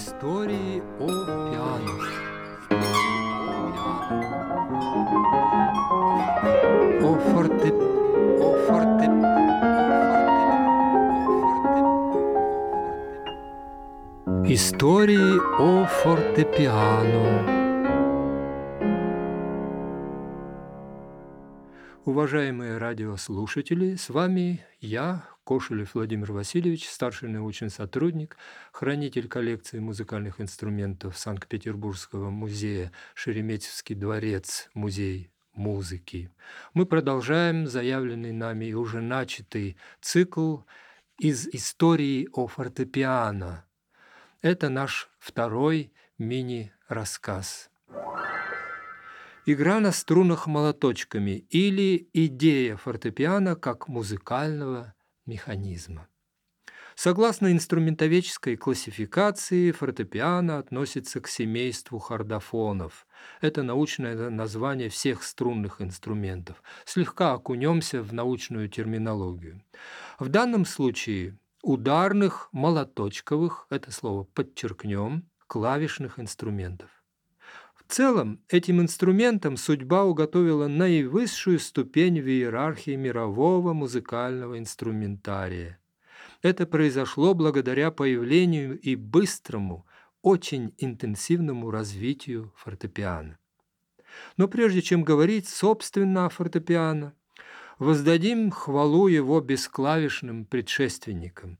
Истории о пиано. О форте... О форте... Истории о фортепиано. Уважаемые радиослушатели, с вами я, Кошелев Владимир Васильевич, старший научный сотрудник, хранитель коллекции музыкальных инструментов Санкт-Петербургского музея Шереметьевский дворец, музей музыки. Мы продолжаем заявленный нами и уже начатый цикл из истории о фортепиано. Это наш второй мини-рассказ. Игра на струнах молоточками или идея фортепиано как музыкального механизма. Согласно инструментоведческой классификации, фортепиано относится к семейству хордофонов. Это научное название всех струнных инструментов. Слегка окунемся в научную терминологию. В данном случае ударных, молоточковых, это слово подчеркнем, клавишных инструментов. В целом, этим инструментом судьба уготовила наивысшую ступень в иерархии мирового музыкального инструментария. Это произошло благодаря появлению и быстрому, очень интенсивному развитию фортепиано. Но прежде чем говорить собственно о фортепиано, воздадим хвалу его бесклавишным предшественникам –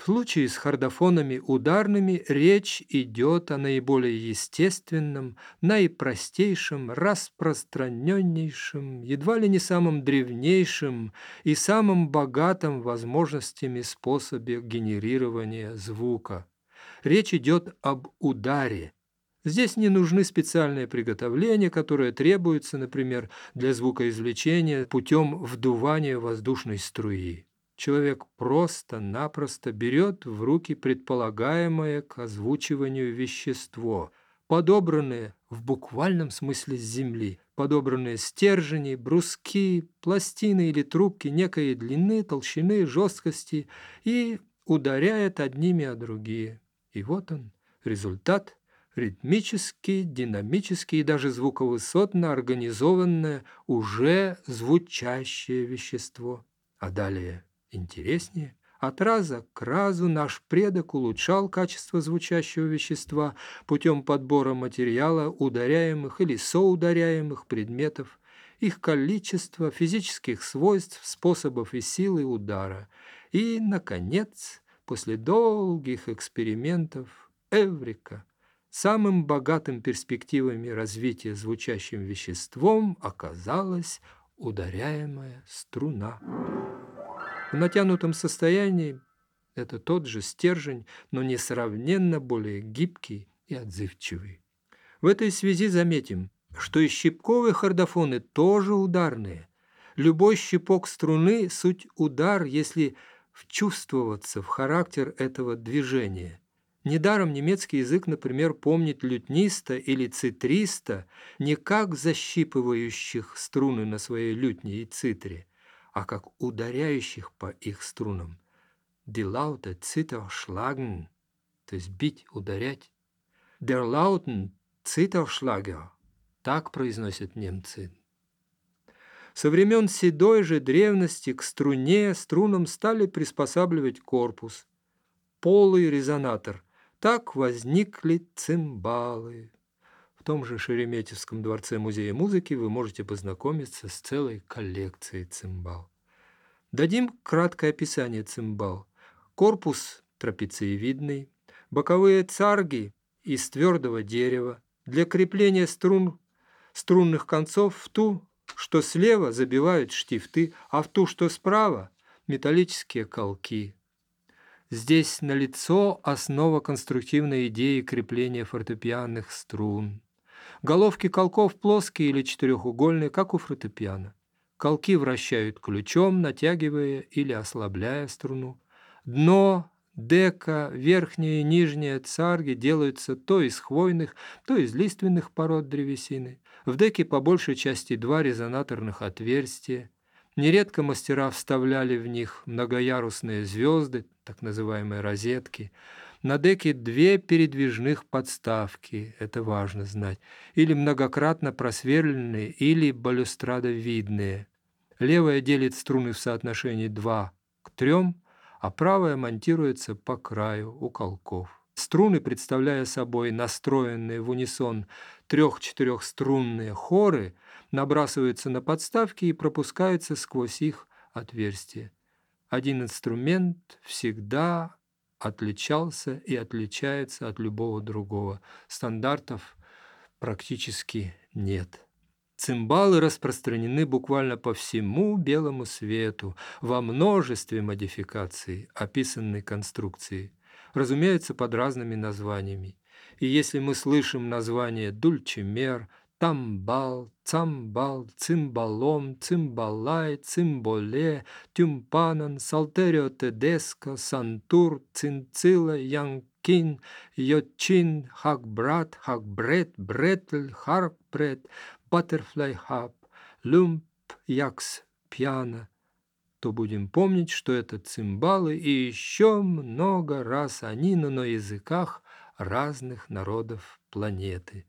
в случае с хордофонами ударными речь идет о наиболее естественном, наипростейшем, распространеннейшем, едва ли не самом древнейшем и самом богатом возможностями способе генерирования звука. Речь идет об ударе. Здесь не нужны специальные приготовления, которые требуются, например, для звукоизвлечения путем вдувания воздушной струи человек просто-напросто берет в руки предполагаемое к озвучиванию вещество, подобранное в буквальном смысле с земли, подобранные стержни, бруски, пластины или трубки некой длины, толщины, жесткости и ударяет одними о другие. И вот он, результат – ритмически, динамически и даже звуковысотно организованное уже звучащее вещество. А далее – Интереснее, от раза к разу наш предок улучшал качество звучащего вещества путем подбора материала ударяемых или соударяемых предметов, их количества, физических свойств, способов и силы удара. И, наконец, после долгих экспериментов, Эврика, самым богатым перспективами развития звучащим веществом оказалась ударяемая струна. В натянутом состоянии это тот же стержень, но несравненно более гибкий и отзывчивый. В этой связи заметим, что и щипковые хордофоны тоже ударные. Любой щипок струны – суть удар, если вчувствоваться в характер этого движения. Недаром немецкий язык, например, помнит лютниста или цитриста не как защипывающих струны на своей лютне и цитре, а как ударяющих по их струнам. Die Laute Zitterschlagen, то есть бить, ударять. Der Lauten Zitterschlager, так произносят немцы. Со времен седой же древности к струне, струнам стали приспосабливать корпус, полый резонатор. Так возникли цимбалы. В том же Шереметьевском дворце музея музыки вы можете познакомиться с целой коллекцией цимбал. Дадим краткое описание цимбал. Корпус трапециевидный, боковые царги из твердого дерева, для крепления струн, струнных концов в ту, что слева забивают штифты, а в ту, что справа – металлические колки. Здесь налицо основа конструктивной идеи крепления фортепианных струн. Головки колков плоские или четырехугольные, как у фортепиано. Колки вращают ключом, натягивая или ослабляя струну. Дно, дека, верхняя и нижняя царги делаются то из хвойных, то из лиственных пород древесины. В деке по большей части два резонаторных отверстия. Нередко мастера вставляли в них многоярусные звезды, так называемые розетки. На деке две передвижных подставки, это важно знать, или многократно просверленные, или балюстрадовидные. Левая делит струны в соотношении 2 к 3, а правая монтируется по краю у колков. Струны, представляя собой настроенные в унисон трех-четырехструнные хоры, набрасываются на подставки и пропускаются сквозь их отверстия. Один инструмент всегда отличался и отличается от любого другого. Стандартов практически нет. Цимбалы распространены буквально по всему белому свету, во множестве модификаций описанной конструкции, разумеется, под разными названиями. И если мы слышим название дульчемер, тамбал, цамбал, цимбалом, цимбалай, цимболе, тюмпанан, салтерио тедеско, сантур, цинцила, янкин, йочин, хакбрат, хакбрет, бретль, харкбрет, баттерфляй хаб, люмп, якс, пьяно, то будем помнить, что это цимбалы и еще много раз они, на языках разных народов планеты.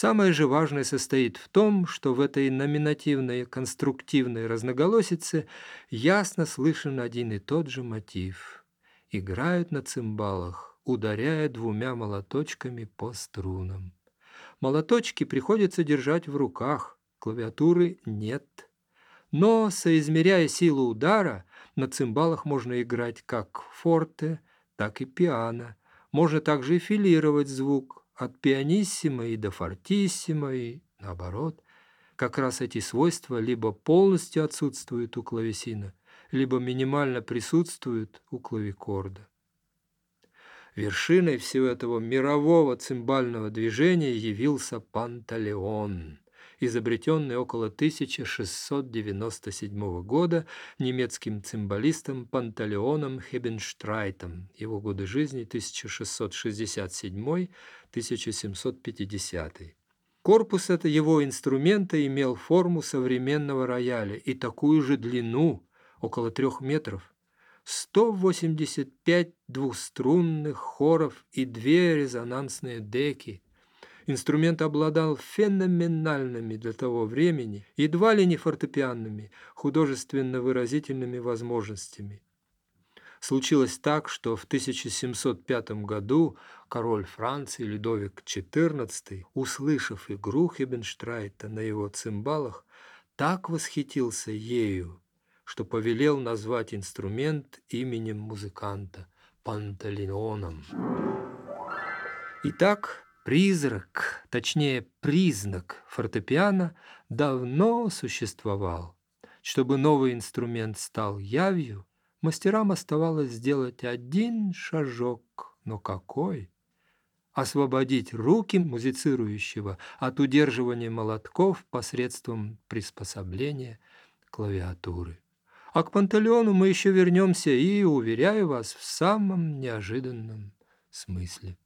Самое же важное состоит в том, что в этой номинативной конструктивной разноголосице ясно слышен один и тот же мотив. Играют на цимбалах, ударяя двумя молоточками по струнам. Молоточки приходится держать в руках, клавиатуры нет. Но, соизмеряя силу удара, на цимбалах можно играть как форте, так и пиано. Можно также и филировать звук, от пианиссимо и до фортиссимо, и наоборот. Как раз эти свойства либо полностью отсутствуют у клавесина, либо минимально присутствуют у клавикорда. Вершиной всего этого мирового цимбального движения явился Панталеон, изобретенный около 1697 года немецким цимбалистом Панталеоном Хебенштрайтом, его годы жизни 1667-1750. Корпус этого его инструмента имел форму современного рояля и такую же длину, около трех метров, 185 двухструнных хоров и две резонансные деки – Инструмент обладал феноменальными для того времени, едва ли не фортепианными, художественно-выразительными возможностями. Случилось так, что в 1705 году король Франции Людовик XIV, услышав игру Хебенштрайта на его цимбалах, так восхитился ею, что повелел назвать инструмент именем музыканта Панталеоном. Итак, Призрак, точнее признак фортепиано, давно существовал. Чтобы новый инструмент стал явью, мастерам оставалось сделать один шажок, но какой? Освободить руки музицирующего от удерживания молотков посредством приспособления клавиатуры. А к Пантелеону мы еще вернемся и, уверяю вас, в самом неожиданном смысле.